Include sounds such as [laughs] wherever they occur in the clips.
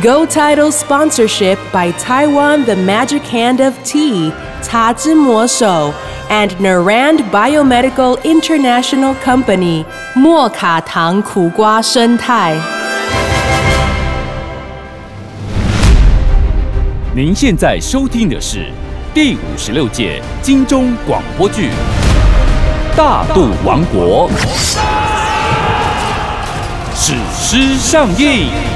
Go Title sponsorship by Taiwan The Magic Hand of Tea, Ta Zhi Mo Shou, and Narand Biomedical International Company, 莫卡糖苦瓜生态。您现在收听的是第五十六届金钟广播剧《大肚王国》，史诗上映。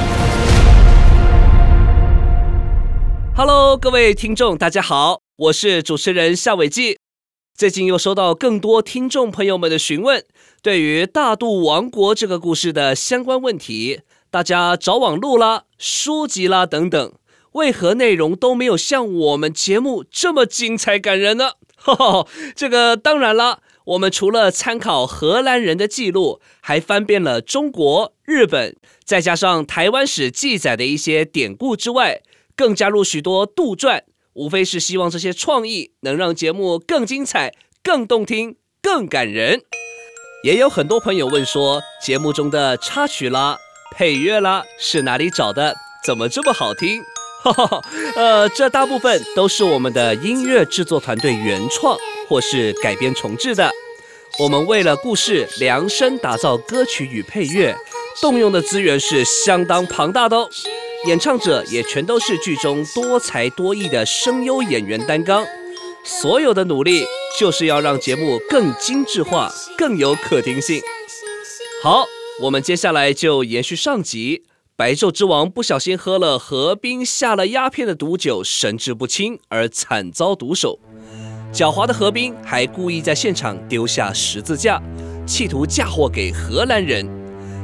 Hello，各位听众，大家好，我是主持人夏伟记。最近又收到更多听众朋友们的询问，对于《大肚王国》这个故事的相关问题，大家找网路啦、书籍啦等等，为何内容都没有像我们节目这么精彩感人呢？哈哈，这个当然啦，我们除了参考荷兰人的记录，还翻遍了中国、日本，再加上台湾史记载的一些典故之外。更加入许多杜撰，无非是希望这些创意能让节目更精彩、更动听、更感人。也有很多朋友问说，节目中的插曲啦、配乐啦是哪里找的？怎么这么好听？[laughs] 呃，这大部分都是我们的音乐制作团队原创或是改编重制的。我们为了故事量身打造歌曲与配乐，动用的资源是相当庞大的哦。演唱者也全都是剧中多才多艺的声优演员担纲，所有的努力就是要让节目更精致化、更有可听性。好，我们接下来就延续上集，白昼之王不小心喝了何冰下了鸦片的毒酒，神志不清而惨遭毒手。狡猾的何冰还故意在现场丢下十字架，企图嫁祸给荷兰人。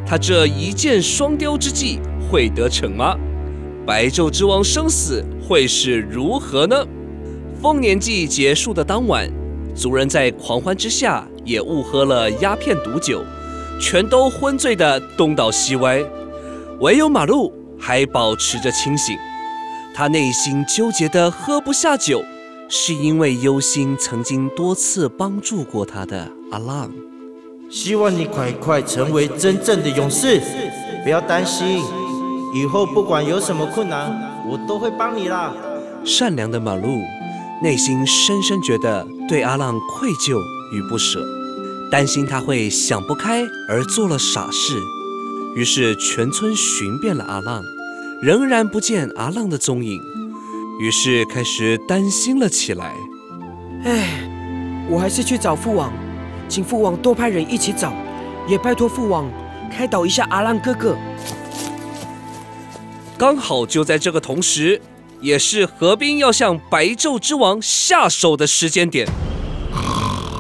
他这一箭双雕之计会得逞吗？白昼之王生死会是如何呢？丰年祭结束的当晚，族人在狂欢之下也误喝了鸦片毒酒，全都昏醉的东倒西歪，唯有马路还保持着清醒。他内心纠结的喝不下酒，是因为忧心曾经多次帮助过他的阿浪。希望你快快成为真正的勇士，不要担心，以后不管有什么困难，我都会帮你啦。善良的马路内心深深觉得对阿浪愧疚与不舍，担心他会想不开而做了傻事，于是全村寻遍了阿浪，仍然不见阿浪的踪影，于是开始担心了起来。唉，我还是去找父王，请父王多派人一起找，也拜托父王开导一下阿浪哥哥。刚好就在这个同时，也是何冰要向白昼之王下手的时间点。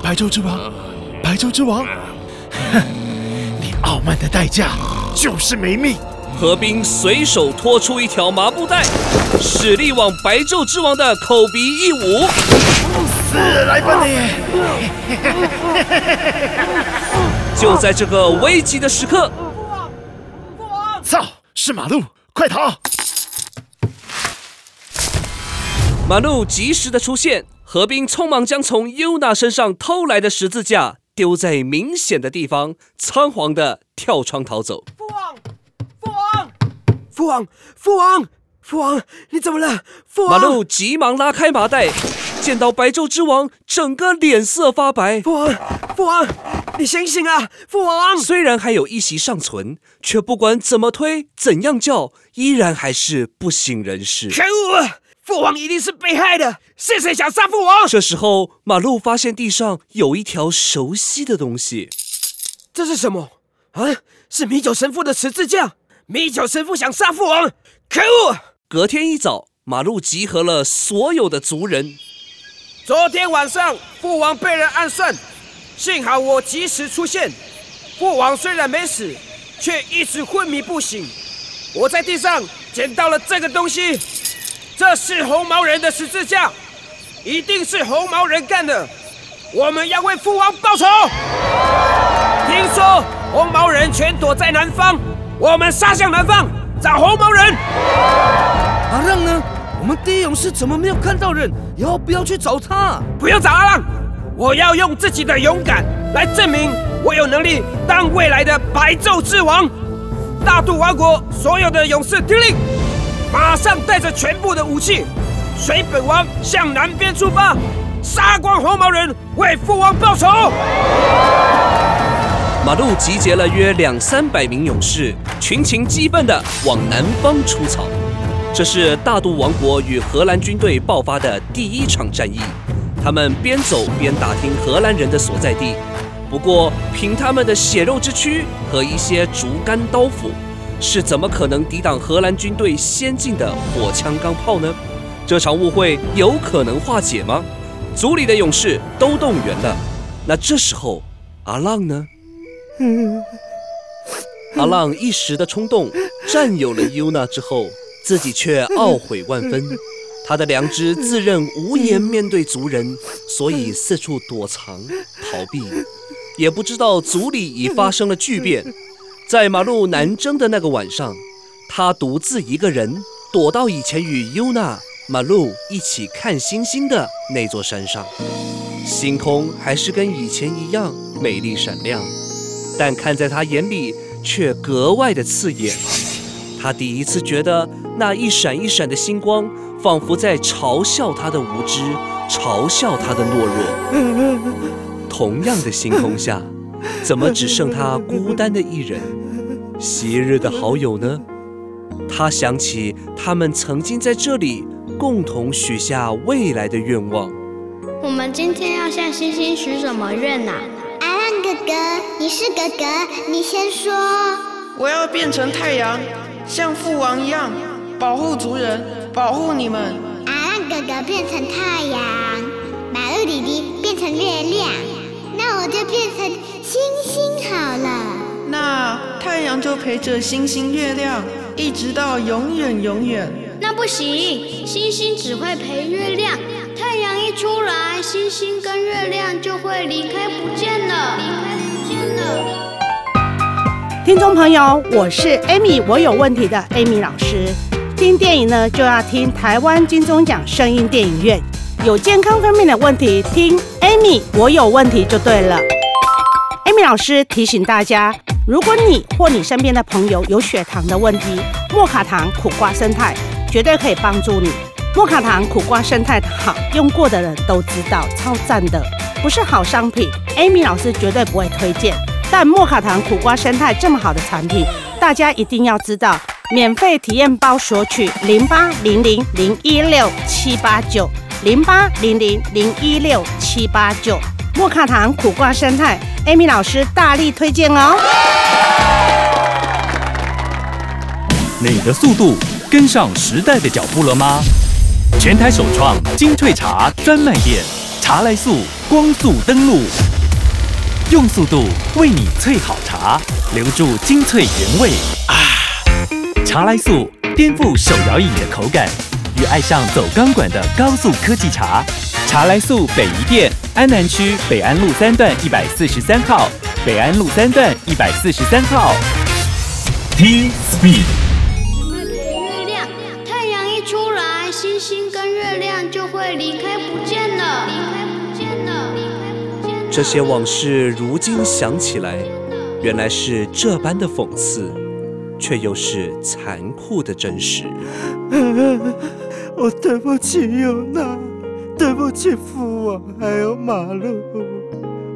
白昼之王，白昼之王，哼，[laughs] 你傲慢的代价就是没命。何冰随手拖出一条麻布袋，使力往白昼之王的口鼻一捂。死来吧你！就在这个危急的时刻，[laughs] 操，是马路，快逃！马路及时的出现，何冰匆忙将从尤娜身上偷来的十字架丢在明显的地方，仓皇的跳窗逃走。父王，父王，父王，父王，父王，你怎么了？父王，马路急忙拉开麻袋，见到白昼之王，整个脸色发白。父王，父王，你醒醒啊！父王，虽然还有一席尚存，却不管怎么推，怎样叫，依然还是不省人事。可恶！父王一定是被害的，是谁想杀父王？这时候，马路发现地上有一条熟悉的东西，这是什么？啊，是米酒神父的十字架。米酒神父想杀父王，可恶！隔天一早，马路集合了所有的族人。昨天晚上，父王被人暗算，幸好我及时出现。父王虽然没死，却一直昏迷不醒。我在地上捡到了这个东西，这是红毛人的十字架，一定是红毛人干的。我们要为父王报仇。听说红毛人全躲在南方，我们杀向南方找红毛人。阿浪呢？我们第一勇士怎么没有看到人？要不要去找他？不要找阿浪，我要用自己的勇敢来证明我有能力当未来的白昼之王。大渡王国所有的勇士听令，马上带着全部的武器，随本王向南边出发，杀光红毛人，为父王报仇。马路集结了约两三百名勇士，群情激愤地往南方出草。这是大渡王国与荷兰军队爆发的第一场战役。他们边走边打听荷兰人的所在地。不过，凭他们的血肉之躯和一些竹竿刀斧，是怎么可能抵挡荷兰军队先进的火枪钢炮呢？这场误会有可能化解吗？族里的勇士都动员了，那这时候阿浪呢？[laughs] 阿浪一时的冲动，占有了尤娜之后，自己却懊悔万分。他的良知自认无颜面对族人，所以四处躲藏逃避，也不知道族里已发生了巨变。在马路南征的那个晚上，他独自一个人躲到以前与尤娜、马路一起看星星的那座山上，星空还是跟以前一样美丽闪亮。但看在他眼里，却格外的刺眼。他第一次觉得那一闪一闪的星光，仿佛在嘲笑他的无知，嘲笑他的懦弱。同样的星空下，怎么只剩他孤单的一人？昔日的好友呢？他想起他们曾经在这里共同许下未来的愿望。我们今天要向星星许什么愿呐？阿浪哥哥，你是哥哥，你先说。我要变成太阳，像父王一样保护族人，保护你们。阿浪哥哥变成太阳，马路弟弟变成月亮，那我就变成星星好了。那太阳就陪着星星月亮，一直到永远永远。那不行，星星只会陪月亮，太阳一出来，星星跟月亮就会离开不见了，离开不见了。听众朋友，我是 Amy，我有问题的 Amy 老师。听电影呢，就要听台湾金钟奖声音电影院。有健康方面的问题，听 Amy，我有问题就对了。Amy 老师提醒大家，如果你或你身边的朋友有血糖的问题，莫卡糖苦瓜生态绝对可以帮助你。莫卡糖苦瓜生态好，用过的人都知道，超赞的，不是好商品，Amy 老师绝对不会推荐。但莫卡糖苦瓜生态这么好的产品，大家一定要知道。免费体验包索取零八零零零一六七八九零八零零零一六七八九。莫卡糖苦瓜生态，Amy 老师大力推荐哦。你的速度跟上时代的脚步了吗？全台首创精粹茶专卖店，茶来速光速登录，用速度为你萃好茶，留住精粹原味啊！茶来速颠覆手摇饮的口感，与爱上走钢管的高速科技茶。茶来速北宜店安南区北安路三段一百四十三号，北安路三段一百四十三号。T Speed。月亮，太阳一出来，星星跟月亮就会离开不见了，离开不见了，离开不见了。这些往事如今想起来，原来是这般的讽刺，却又是残酷的真实。我对不起尤娜，对不起父王，还有马路，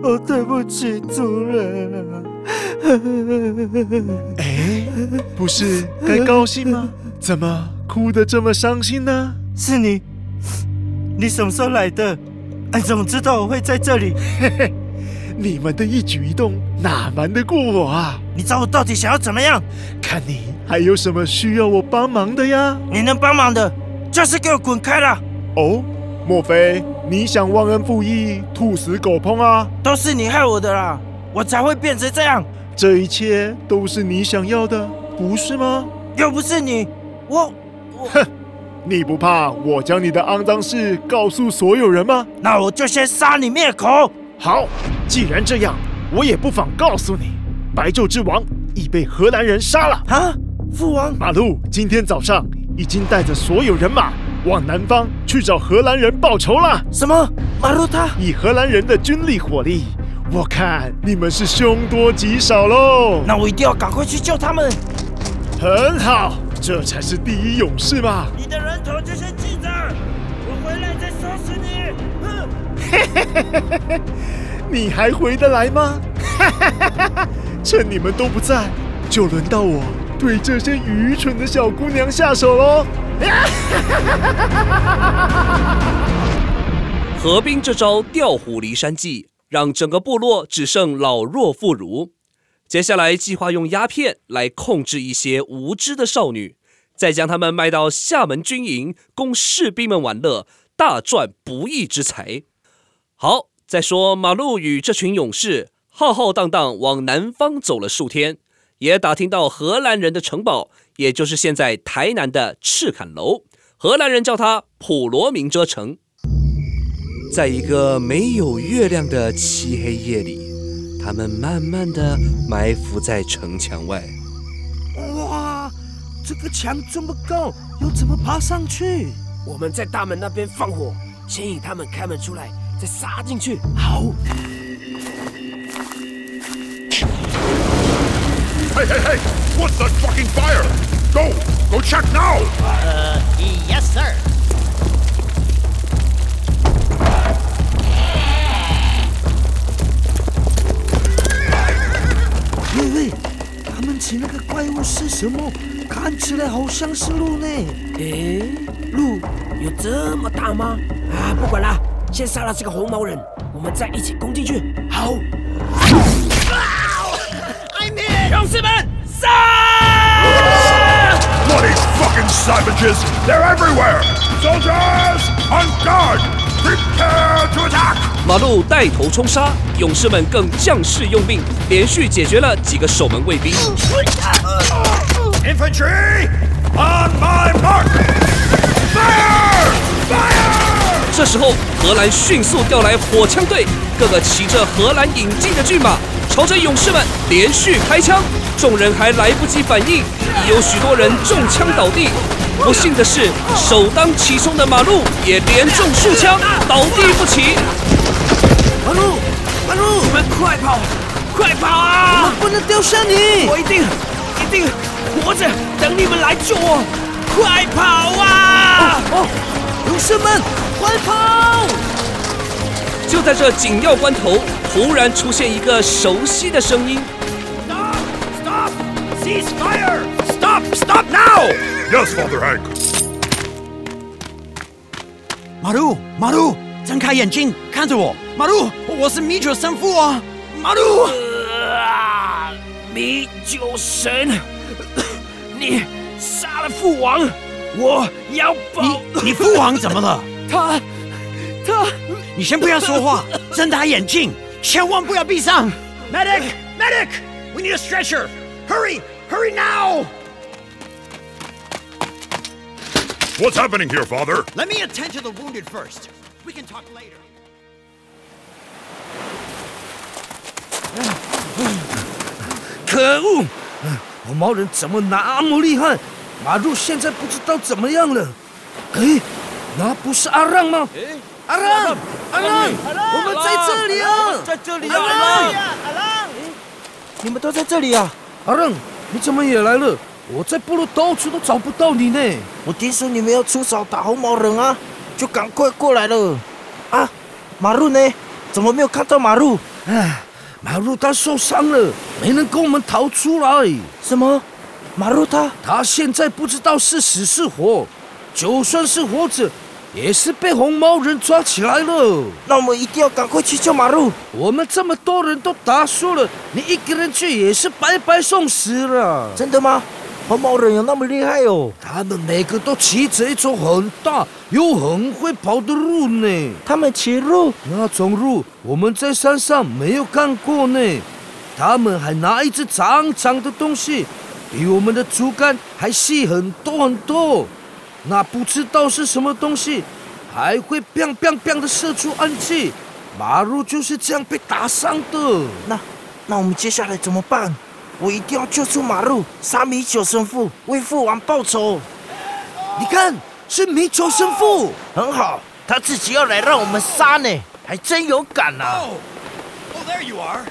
我对不起族人啊！哎，不是该高兴吗？[laughs] 怎么哭得这么伤心呢？是你，你什么时候来的？你怎么知道我会在这里？嘿嘿，你们的一举一动哪瞒得过我啊？你找我到底想要怎么样？看你还有什么需要我帮忙的呀？你能帮忙的，就是给我滚开了！哦，莫非你想忘恩负义、兔死狗烹啊？都是你害我的啦，我才会变成这样。这一切都是你想要的，不是吗？又不是你，我我哼，你不怕我将你的肮脏事告诉所有人吗？那我就先杀你灭口。好，既然这样，我也不妨告诉你，白昼之王已被荷兰人杀了。啊，父王，马路今天早上已经带着所有人马往南方去找荷兰人报仇了。什么？马路他以荷兰人的军力火力，我看你们是凶多吉少喽。那我一定要赶快去救他们。很好，这才是第一勇士嘛。你的人头就先 [laughs] 你还回得来吗？[laughs] 趁你们都不在，就轮到我对这些愚蠢的小姑娘下手喽。[laughs] 何冰这招调虎离山计，让整个部落只剩老弱妇孺。接下来计划用鸦片来控制一些无知的少女，再将她们卖到厦门军营，供士兵们玩乐，大赚不义之财。好，再说马路与这群勇士浩浩荡荡往南方走了数天，也打听到荷兰人的城堡，也就是现在台南的赤坎楼，荷兰人叫它普罗明遮城。在一个没有月亮的漆黑夜里。他们慢慢的埋伏在城墙外。哇，这个墙这么高，要怎么爬上去？我们在大门那边放火，先引他们开门出来，再杀进去。好。Hey, hey, hey! What's that fucking fire? Go! Go check now! Uh, yes, sir. 喂喂，他们骑那个怪物是什么？看起来好像是鹿呢。诶，鹿有这么大吗？啊，不管了，先杀了这个红毛人，我们再一起攻进去。好。勇士们，杀！Bloody fucking savages! They're everywhere! Soldiers, on guard! Prepare to attack! 马路带头冲杀，勇士们更将士用命，连续解决了几个守门卫兵。Infantry, on my mark! Fire! 这时候，荷兰迅速调来火枪队，个个骑着荷兰引进的骏马，朝着勇士们连续开枪。众人还来不及反应，已有许多人中枪倒地。不幸的是，首当其冲的马路也连中数枪，倒地不起。马路，马路，你们快跑，快跑啊！我们不能丢下你，我一定，一定活着等你们来救我！快跑啊！哦，勇士们，快跑！就在这紧要关头，突然出现一个熟悉的声音：“Stop! Stop!。Cease fire! Stop! Stop now! Yes, Father Hank. 马路，马路，睁开眼睛看着我。马路，我是米酒神父啊。马路，啊，米酒神，[coughs] 你杀了父王，我要报。你你父王怎么了？他，他，你先不要说话，睁大眼睛，千万不要闭上。Medic, medic, we need a stretcher. Hurry! Hurry now! What's happening here, Father? Let me attend to the wounded first. We can talk later. 可恶！红毛人怎么那么厉害？马路现在不知道怎么样了。哎，那不是阿让吗？阿让，阿让，我们在这里啊，在这里啊，阿让，阿让，你们都在这里啊，阿让。你怎么也来了？我在部落到处都找不到你呢。我听说你们要出手打红毛人啊，就赶快过来了。啊，马路呢？怎么没有看到马路？唉，马路他受伤了，没能跟我们逃出来。什么？马路他？他现在不知道是死是活。就算是活着。也是被红毛人抓起来了，那我们一定要赶快去救马路。我们这么多人都打输了，你一个人去也是白白送死了。真的吗？红毛人有那么厉害哦？他们每个都骑着一种很大又很会跑的鹿呢。他们骑鹿？那种鹿我们在山上没有看过呢。他们还拿一只长长的东西，比我们的竹竿还细很多很多。那不知道是什么东西，还会 biang biang biang 的射出暗器。马路就是这样被打伤的。那那我们接下来怎么办？我一定要救出马路，杀米九神父，为父王报仇。你看，是米九神父，很好，他自己要来让我们杀呢，还真有敢啊！哦，There you are！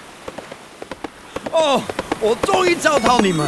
哦，我终于找到你们。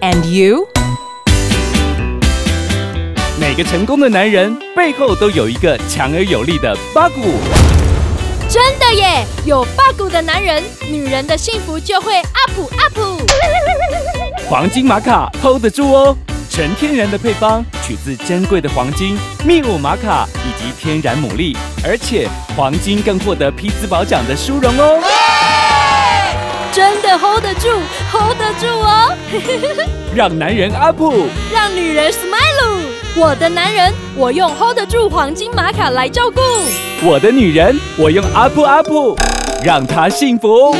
and you? 每个成功的男人背后都有一个强而有力的八股。真的耶！有八股的男人，女人的幸福就会 up up。黄金玛卡 hold 得住哦，纯天然的配方，取自珍贵的黄金、秘鲁玛卡以及天然牡蛎，而且黄金更获得匹兹堡奖的殊荣哦。真的 hold 得住，hold 得住哦！[laughs] 让男人 up，让女人 smile。我的男人，我用 hold 得住黄金玛卡来照顾；我的女人，我用 up up，让她幸福。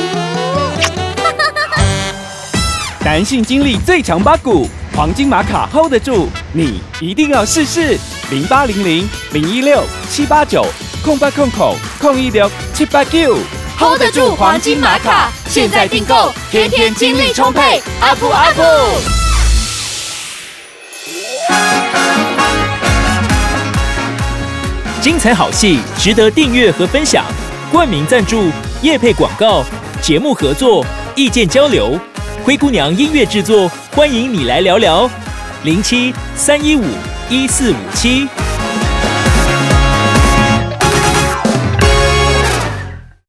[laughs] 男性精力最强八股，黄金玛卡 hold 得住，你一定要试试。零八零零零一六七八九空八空口空一六七八九 hold 得住黄金玛卡，现在订购，天天精力充沛，up up。精彩好戏值得订阅和分享，冠名赞助、业配广告、节目合作、意见交流，灰姑娘音乐制作，欢迎你来聊聊，零七三一五一四五七。